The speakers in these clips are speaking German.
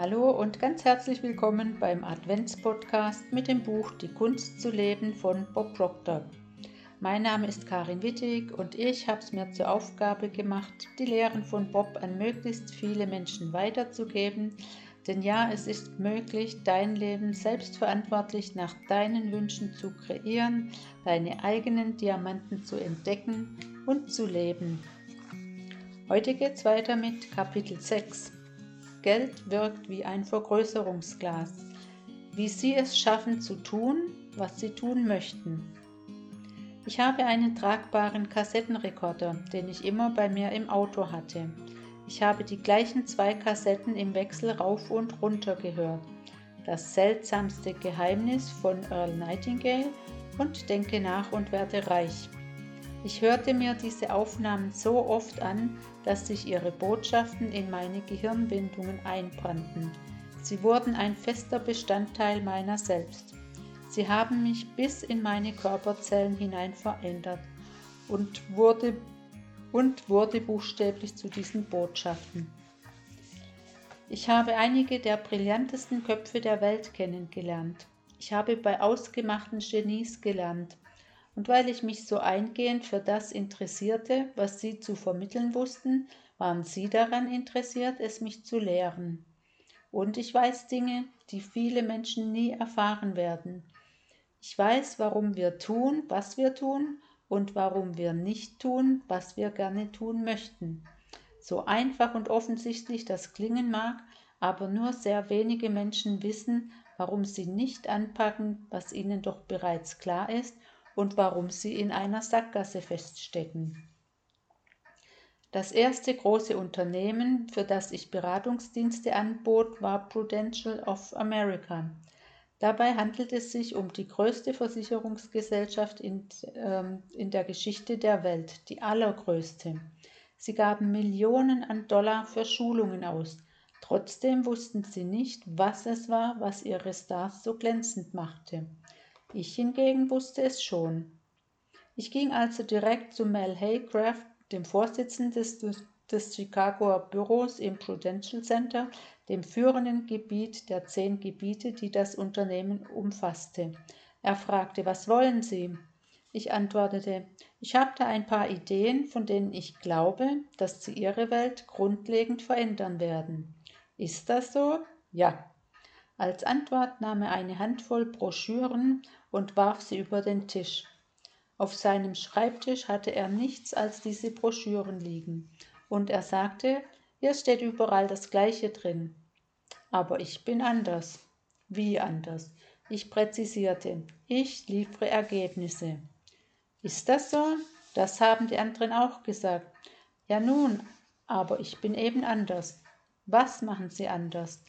Hallo und ganz herzlich willkommen beim Adventspodcast mit dem Buch Die Kunst zu leben von Bob Proctor. Mein Name ist Karin Wittig und ich habe es mir zur Aufgabe gemacht, die Lehren von Bob an möglichst viele Menschen weiterzugeben. Denn ja, es ist möglich, dein Leben selbstverantwortlich nach deinen Wünschen zu kreieren, deine eigenen Diamanten zu entdecken und zu leben. Heute geht es weiter mit Kapitel 6 Geld wirkt wie ein Vergrößerungsglas, wie sie es schaffen zu tun, was sie tun möchten. Ich habe einen tragbaren Kassettenrekorder, den ich immer bei mir im Auto hatte. Ich habe die gleichen zwei Kassetten im Wechsel rauf und runter gehört. Das seltsamste Geheimnis von Earl Nightingale und Denke nach und werde reich ich hörte mir diese Aufnahmen so oft an, dass sich ihre Botschaften in meine Gehirnwindungen einbrannten. Sie wurden ein fester Bestandteil meiner selbst. Sie haben mich bis in meine Körperzellen hinein verändert und wurde, und wurde buchstäblich zu diesen Botschaften. Ich habe einige der brillantesten Köpfe der Welt kennengelernt. Ich habe bei ausgemachten Genies gelernt, und weil ich mich so eingehend für das interessierte, was sie zu vermitteln wussten, waren sie daran interessiert, es mich zu lehren. Und ich weiß Dinge, die viele Menschen nie erfahren werden. Ich weiß, warum wir tun, was wir tun und warum wir nicht tun, was wir gerne tun möchten. So einfach und offensichtlich das klingen mag, aber nur sehr wenige Menschen wissen, warum sie nicht anpacken, was ihnen doch bereits klar ist und warum sie in einer Sackgasse feststecken. Das erste große Unternehmen, für das ich Beratungsdienste anbot, war Prudential of America. Dabei handelt es sich um die größte Versicherungsgesellschaft in, ähm, in der Geschichte der Welt, die allergrößte. Sie gaben Millionen an Dollar für Schulungen aus. Trotzdem wussten sie nicht, was es war, was ihre Stars so glänzend machte. Ich hingegen wusste es schon. Ich ging also direkt zu Mel Haycraft, dem Vorsitzenden des, des Chicagoer Büros im Prudential Center, dem führenden Gebiet der zehn Gebiete, die das Unternehmen umfasste. Er fragte, was wollen Sie? Ich antwortete, ich habe da ein paar Ideen, von denen ich glaube, dass sie Ihre Welt grundlegend verändern werden. Ist das so? Ja. Als Antwort nahm er eine Handvoll Broschüren und warf sie über den Tisch. Auf seinem Schreibtisch hatte er nichts als diese Broschüren liegen, und er sagte, hier steht überall das gleiche drin. Aber ich bin anders. Wie anders? Ich präzisierte, ich liefere Ergebnisse. Ist das so? Das haben die anderen auch gesagt. Ja nun, aber ich bin eben anders. Was machen Sie anders?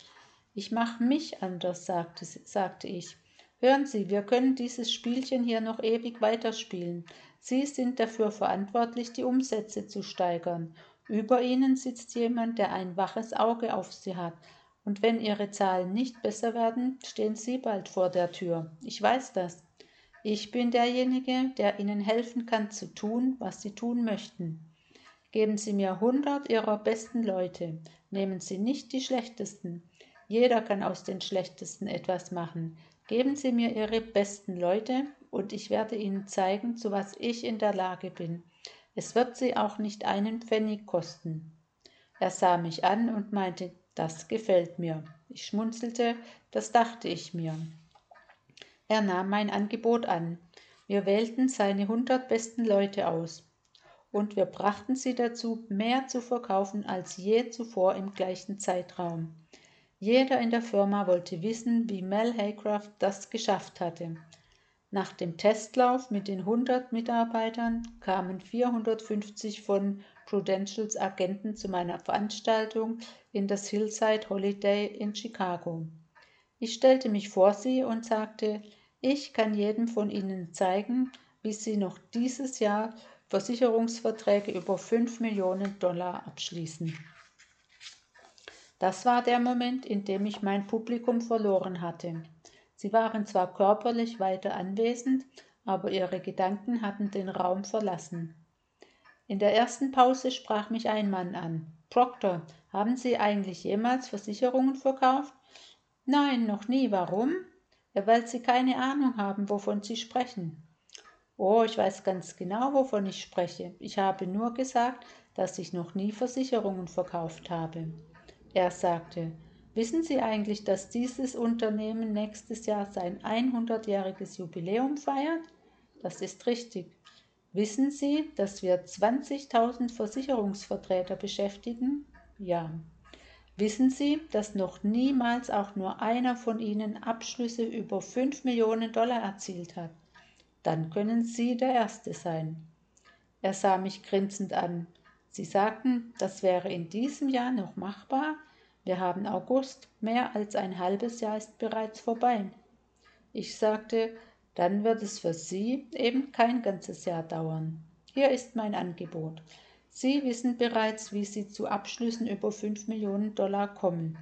Ich mache mich anders, sagte, sagte ich. Hören Sie, wir können dieses Spielchen hier noch ewig weiterspielen. Sie sind dafür verantwortlich, die Umsätze zu steigern. Über Ihnen sitzt jemand, der ein waches Auge auf Sie hat. Und wenn Ihre Zahlen nicht besser werden, stehen Sie bald vor der Tür. Ich weiß das. Ich bin derjenige, der Ihnen helfen kann zu tun, was Sie tun möchten. Geben Sie mir hundert Ihrer besten Leute. Nehmen Sie nicht die schlechtesten. Jeder kann aus den schlechtesten etwas machen. Geben Sie mir Ihre besten Leute und ich werde Ihnen zeigen, zu was ich in der Lage bin. Es wird Sie auch nicht einen Pfennig kosten. Er sah mich an und meinte, das gefällt mir. Ich schmunzelte, das dachte ich mir. Er nahm mein Angebot an. Wir wählten seine hundert besten Leute aus. Und wir brachten sie dazu, mehr zu verkaufen als je zuvor im gleichen Zeitraum. Jeder in der Firma wollte wissen, wie Mel Haycraft das geschafft hatte. Nach dem Testlauf mit den 100 Mitarbeitern kamen 450 von Prudentials Agenten zu meiner Veranstaltung in das Hillside Holiday in Chicago. Ich stellte mich vor sie und sagte, ich kann jedem von Ihnen zeigen, wie Sie noch dieses Jahr Versicherungsverträge über 5 Millionen Dollar abschließen. Das war der Moment, in dem ich mein Publikum verloren hatte. Sie waren zwar körperlich weiter anwesend, aber ihre Gedanken hatten den Raum verlassen. In der ersten Pause sprach mich ein Mann an. Proctor, haben Sie eigentlich jemals Versicherungen verkauft? Nein, noch nie. Warum? Ja, weil Sie keine Ahnung haben, wovon Sie sprechen. Oh, ich weiß ganz genau, wovon ich spreche. Ich habe nur gesagt, dass ich noch nie Versicherungen verkauft habe. Er sagte, wissen Sie eigentlich, dass dieses Unternehmen nächstes Jahr sein 100-jähriges Jubiläum feiert? Das ist richtig. Wissen Sie, dass wir 20.000 Versicherungsvertreter beschäftigen? Ja. Wissen Sie, dass noch niemals auch nur einer von Ihnen Abschlüsse über 5 Millionen Dollar erzielt hat? Dann können Sie der Erste sein. Er sah mich grinsend an. Sie sagten, das wäre in diesem Jahr noch machbar? Wir haben August, mehr als ein halbes Jahr ist bereits vorbei. Ich sagte, dann wird es für Sie eben kein ganzes Jahr dauern. Hier ist mein Angebot. Sie wissen bereits, wie Sie zu Abschlüssen über 5 Millionen Dollar kommen.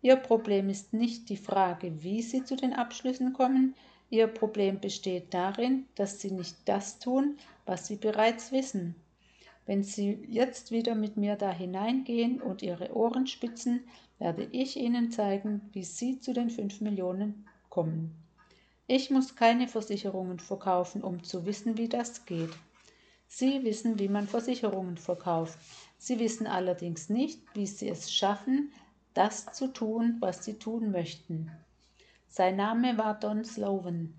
Ihr Problem ist nicht die Frage, wie Sie zu den Abschlüssen kommen, Ihr Problem besteht darin, dass Sie nicht das tun, was Sie bereits wissen. Wenn Sie jetzt wieder mit mir da hineingehen und Ihre Ohren spitzen, werde ich Ihnen zeigen, wie Sie zu den 5 Millionen kommen. Ich muss keine Versicherungen verkaufen, um zu wissen, wie das geht. Sie wissen, wie man Versicherungen verkauft. Sie wissen allerdings nicht, wie Sie es schaffen, das zu tun, was Sie tun möchten. Sein Name war Don Sloven.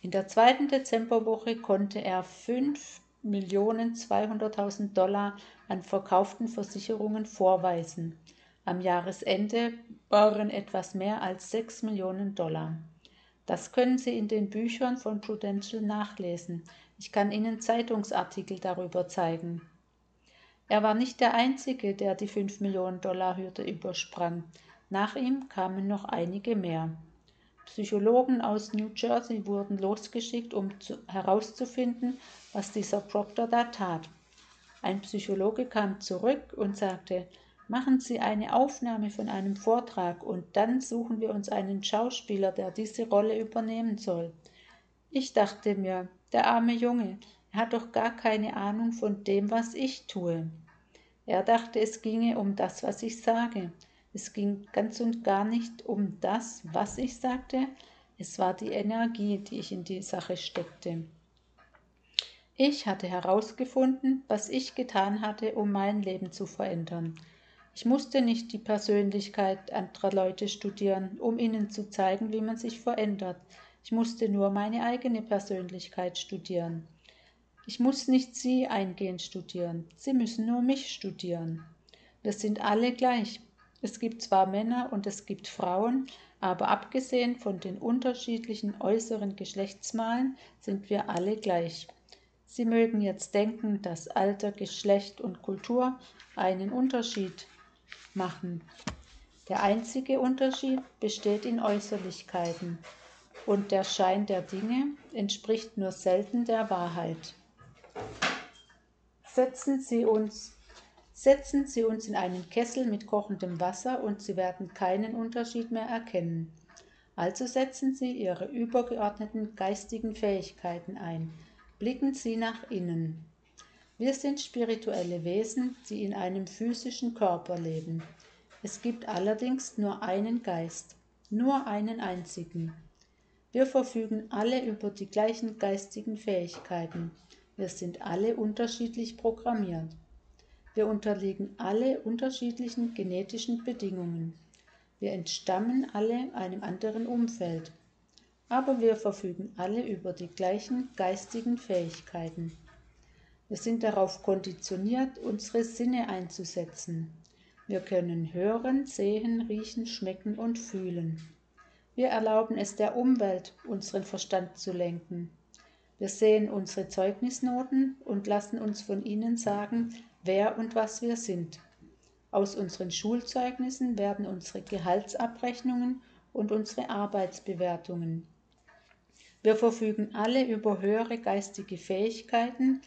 In der zweiten Dezemberwoche konnte er 5.200.000 Dollar an verkauften Versicherungen vorweisen. Am Jahresende waren etwas mehr als 6 Millionen Dollar. Das können Sie in den Büchern von Prudential nachlesen. Ich kann Ihnen Zeitungsartikel darüber zeigen. Er war nicht der Einzige, der die 5 Millionen Dollar Hürde übersprang. Nach ihm kamen noch einige mehr. Psychologen aus New Jersey wurden losgeschickt, um zu, herauszufinden, was dieser Proctor da tat. Ein Psychologe kam zurück und sagte, machen Sie eine Aufnahme von einem Vortrag und dann suchen wir uns einen Schauspieler, der diese Rolle übernehmen soll. Ich dachte mir, der arme Junge, er hat doch gar keine Ahnung von dem, was ich tue. Er dachte, es ginge um das, was ich sage. Es ging ganz und gar nicht um das, was ich sagte, es war die Energie, die ich in die Sache steckte. Ich hatte herausgefunden, was ich getan hatte, um mein Leben zu verändern. Ich musste nicht die Persönlichkeit anderer Leute studieren, um ihnen zu zeigen, wie man sich verändert. Ich musste nur meine eigene Persönlichkeit studieren. Ich muss nicht Sie eingehend studieren, Sie müssen nur mich studieren. Wir sind alle gleich, es gibt zwar Männer und es gibt Frauen, aber abgesehen von den unterschiedlichen äußeren Geschlechtsmalen sind wir alle gleich. Sie mögen jetzt denken, dass Alter, Geschlecht und Kultur einen Unterschied machen. Der einzige Unterschied besteht in Äußerlichkeiten und der Schein der Dinge entspricht nur selten der Wahrheit. Setzen Sie uns Setzen Sie uns in einen Kessel mit kochendem Wasser und Sie werden keinen Unterschied mehr erkennen. Also setzen Sie Ihre übergeordneten geistigen Fähigkeiten ein. Blicken Sie nach innen. Wir sind spirituelle Wesen, die in einem physischen Körper leben. Es gibt allerdings nur einen Geist, nur einen einzigen. Wir verfügen alle über die gleichen geistigen Fähigkeiten. Wir sind alle unterschiedlich programmiert. Wir unterliegen alle unterschiedlichen genetischen Bedingungen. Wir entstammen alle einem anderen Umfeld. Aber wir verfügen alle über die gleichen geistigen Fähigkeiten. Wir sind darauf konditioniert, unsere Sinne einzusetzen. Wir können hören, sehen, riechen, schmecken und fühlen. Wir erlauben es der Umwelt, unseren Verstand zu lenken. Wir sehen unsere Zeugnisnoten und lassen uns von ihnen sagen, wer und was wir sind. Aus unseren Schulzeugnissen werden unsere Gehaltsabrechnungen und unsere Arbeitsbewertungen. Wir verfügen alle über höhere geistige Fähigkeiten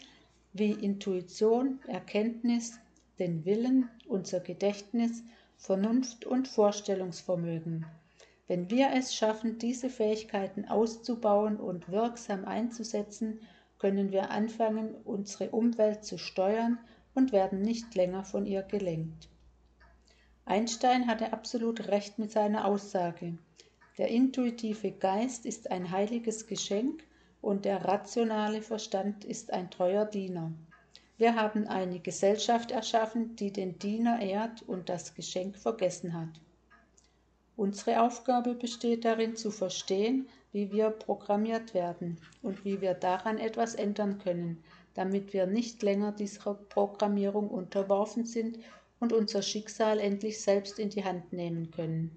wie Intuition, Erkenntnis, den Willen, unser Gedächtnis, Vernunft und Vorstellungsvermögen. Wenn wir es schaffen, diese Fähigkeiten auszubauen und wirksam einzusetzen, können wir anfangen, unsere Umwelt zu steuern und werden nicht länger von ihr gelenkt. Einstein hatte absolut recht mit seiner Aussage. Der intuitive Geist ist ein heiliges Geschenk und der rationale Verstand ist ein treuer Diener. Wir haben eine Gesellschaft erschaffen, die den Diener ehrt und das Geschenk vergessen hat. Unsere Aufgabe besteht darin zu verstehen, wie wir programmiert werden und wie wir daran etwas ändern können, damit wir nicht länger dieser Programmierung unterworfen sind und unser Schicksal endlich selbst in die Hand nehmen können.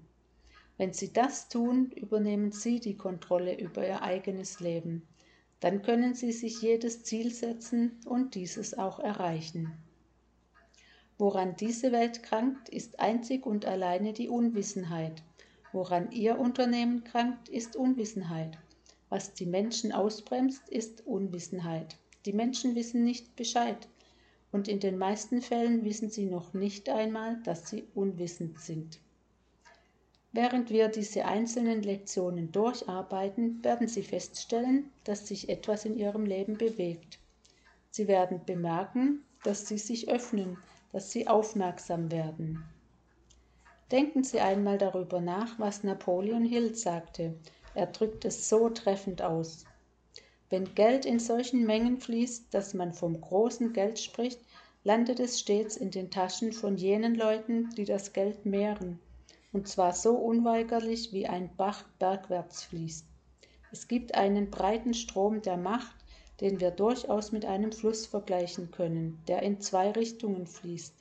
Wenn Sie das tun, übernehmen Sie die Kontrolle über Ihr eigenes Leben. Dann können Sie sich jedes Ziel setzen und dieses auch erreichen. Woran diese Welt krankt, ist einzig und alleine die Unwissenheit. Woran Ihr Unternehmen krankt, ist Unwissenheit. Was die Menschen ausbremst, ist Unwissenheit. Die Menschen wissen nicht Bescheid und in den meisten Fällen wissen sie noch nicht einmal, dass sie unwissend sind. Während wir diese einzelnen Lektionen durcharbeiten, werden Sie feststellen, dass sich etwas in Ihrem Leben bewegt. Sie werden bemerken, dass Sie sich öffnen, dass Sie aufmerksam werden. Denken Sie einmal darüber nach, was Napoleon Hill sagte. Er drückt es so treffend aus. Wenn Geld in solchen Mengen fließt, dass man vom großen Geld spricht, landet es stets in den Taschen von jenen Leuten, die das Geld mehren, und zwar so unweigerlich wie ein Bach bergwärts fließt. Es gibt einen breiten Strom der Macht, den wir durchaus mit einem Fluss vergleichen können, der in zwei Richtungen fließt.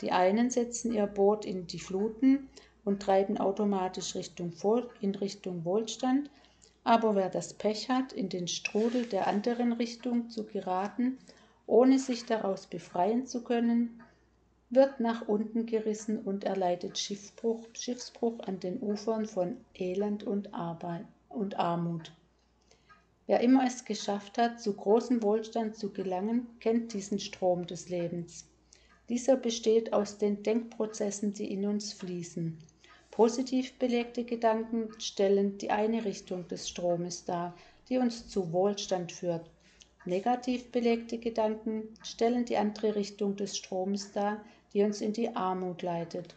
Die einen setzen ihr Boot in die Fluten und treiben automatisch Richtung, in Richtung Wohlstand, aber wer das Pech hat, in den Strudel der anderen Richtung zu geraten, ohne sich daraus befreien zu können, wird nach unten gerissen und erleidet Schiffbruch, Schiffsbruch an den Ufern von Elend und, Arbeit und Armut. Wer immer es geschafft hat, zu großem Wohlstand zu gelangen, kennt diesen Strom des Lebens. Dieser besteht aus den Denkprozessen, die in uns fließen. Positiv belegte Gedanken stellen die eine Richtung des Stromes dar, die uns zu Wohlstand führt. Negativ belegte Gedanken stellen die andere Richtung des Stromes dar, die uns in die Armut leitet.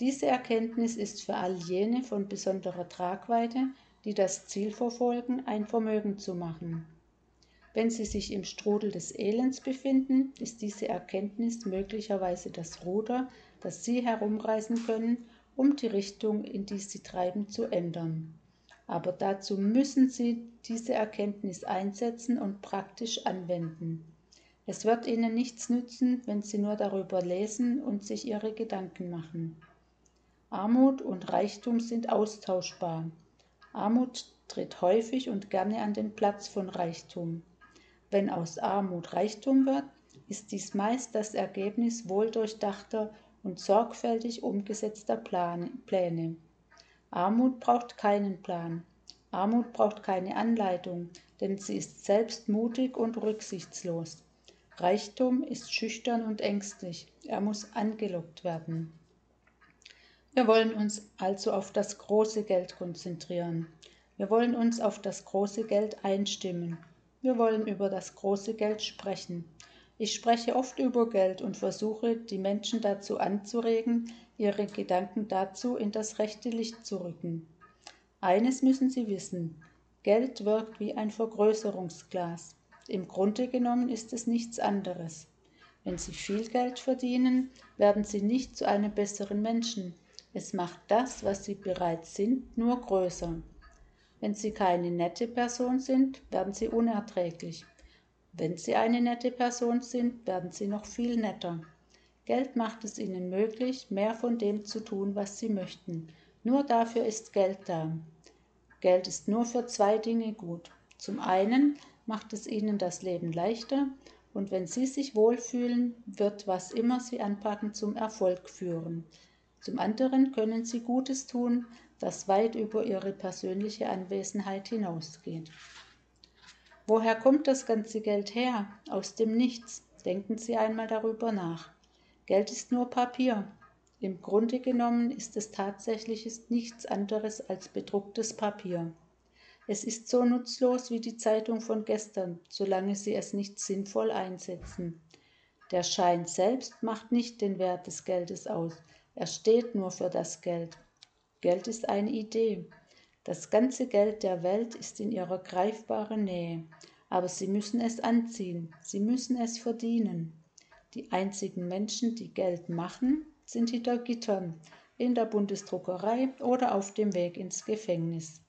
Diese Erkenntnis ist für all jene von besonderer Tragweite, die das Ziel verfolgen, ein Vermögen zu machen. Wenn Sie sich im Strudel des Elends befinden, ist diese Erkenntnis möglicherweise das Ruder, das Sie herumreißen können, um die Richtung, in die sie treiben, zu ändern. Aber dazu müssen sie diese Erkenntnis einsetzen und praktisch anwenden. Es wird ihnen nichts nützen, wenn sie nur darüber lesen und sich ihre Gedanken machen. Armut und Reichtum sind austauschbar. Armut tritt häufig und gerne an den Platz von Reichtum. Wenn aus Armut Reichtum wird, ist dies meist das Ergebnis wohldurchdachter und sorgfältig umgesetzter Plan, Pläne. Armut braucht keinen Plan. Armut braucht keine Anleitung, denn sie ist selbst mutig und rücksichtslos. Reichtum ist schüchtern und ängstlich. Er muss angelockt werden. Wir wollen uns also auf das große Geld konzentrieren. Wir wollen uns auf das große Geld einstimmen. Wir wollen über das große Geld sprechen. Ich spreche oft über Geld und versuche, die Menschen dazu anzuregen, ihre Gedanken dazu in das rechte Licht zu rücken. Eines müssen Sie wissen, Geld wirkt wie ein Vergrößerungsglas. Im Grunde genommen ist es nichts anderes. Wenn Sie viel Geld verdienen, werden Sie nicht zu einem besseren Menschen. Es macht das, was Sie bereits sind, nur größer. Wenn Sie keine nette Person sind, werden Sie unerträglich. Wenn Sie eine nette Person sind, werden Sie noch viel netter. Geld macht es Ihnen möglich, mehr von dem zu tun, was Sie möchten. Nur dafür ist Geld da. Geld ist nur für zwei Dinge gut. Zum einen macht es Ihnen das Leben leichter und wenn Sie sich wohlfühlen, wird was immer Sie anpacken zum Erfolg führen. Zum anderen können Sie Gutes tun, das weit über Ihre persönliche Anwesenheit hinausgeht. Woher kommt das ganze Geld her? Aus dem Nichts. Denken Sie einmal darüber nach. Geld ist nur Papier. Im Grunde genommen ist es tatsächlich nichts anderes als bedrucktes Papier. Es ist so nutzlos wie die Zeitung von gestern, solange Sie es nicht sinnvoll einsetzen. Der Schein selbst macht nicht den Wert des Geldes aus. Er steht nur für das Geld. Geld ist eine Idee. Das ganze Geld der Welt ist in ihrer greifbaren Nähe, aber sie müssen es anziehen, sie müssen es verdienen. Die einzigen Menschen, die Geld machen, sind hinter Gittern, in der Bundesdruckerei oder auf dem Weg ins Gefängnis.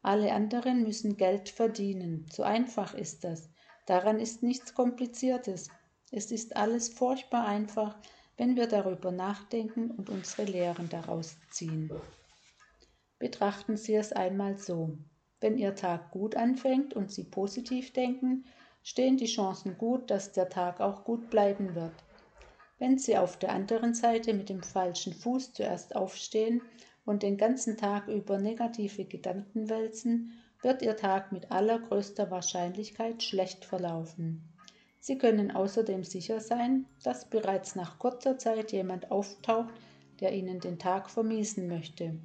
Alle anderen müssen Geld verdienen. So einfach ist das. Daran ist nichts Kompliziertes. Es ist alles furchtbar einfach, wenn wir darüber nachdenken und unsere Lehren daraus ziehen. Betrachten Sie es einmal so. Wenn Ihr Tag gut anfängt und Sie positiv denken, stehen die Chancen gut, dass der Tag auch gut bleiben wird. Wenn Sie auf der anderen Seite mit dem falschen Fuß zuerst aufstehen und den ganzen Tag über negative Gedanken wälzen, wird Ihr Tag mit allergrößter Wahrscheinlichkeit schlecht verlaufen. Sie können außerdem sicher sein, dass bereits nach kurzer Zeit jemand auftaucht, der Ihnen den Tag vermiesen möchte.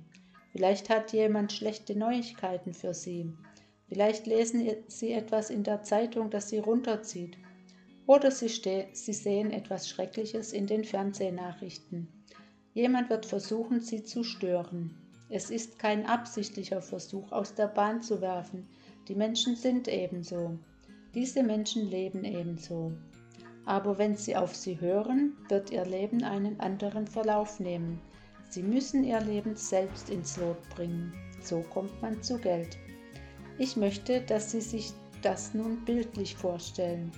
Vielleicht hat jemand schlechte Neuigkeiten für Sie. Vielleicht lesen Sie etwas in der Zeitung, das Sie runterzieht. Oder Sie, Sie sehen etwas Schreckliches in den Fernsehnachrichten. Jemand wird versuchen, Sie zu stören. Es ist kein absichtlicher Versuch, aus der Bahn zu werfen. Die Menschen sind ebenso. Diese Menschen leben ebenso. Aber wenn Sie auf sie hören, wird Ihr Leben einen anderen Verlauf nehmen. Sie müssen Ihr Leben selbst ins Lot bringen. So kommt man zu Geld. Ich möchte, dass Sie sich das nun bildlich vorstellen.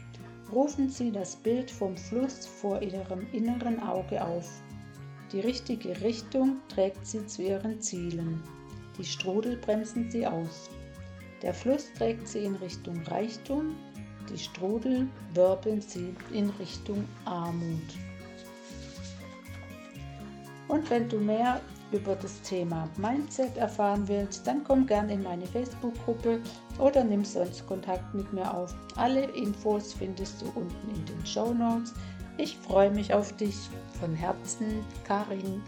Rufen Sie das Bild vom Fluss vor Ihrem inneren Auge auf. Die richtige Richtung trägt Sie zu Ihren Zielen. Die Strudel bremsen Sie aus. Der Fluss trägt Sie in Richtung Reichtum, die Strudel wirbeln Sie in Richtung Armut. Und wenn du mehr über das Thema Mindset erfahren willst, dann komm gern in meine Facebook-Gruppe oder nimm sonst Kontakt mit mir auf. Alle Infos findest du unten in den Show Notes. Ich freue mich auf dich. Von Herzen, Karin.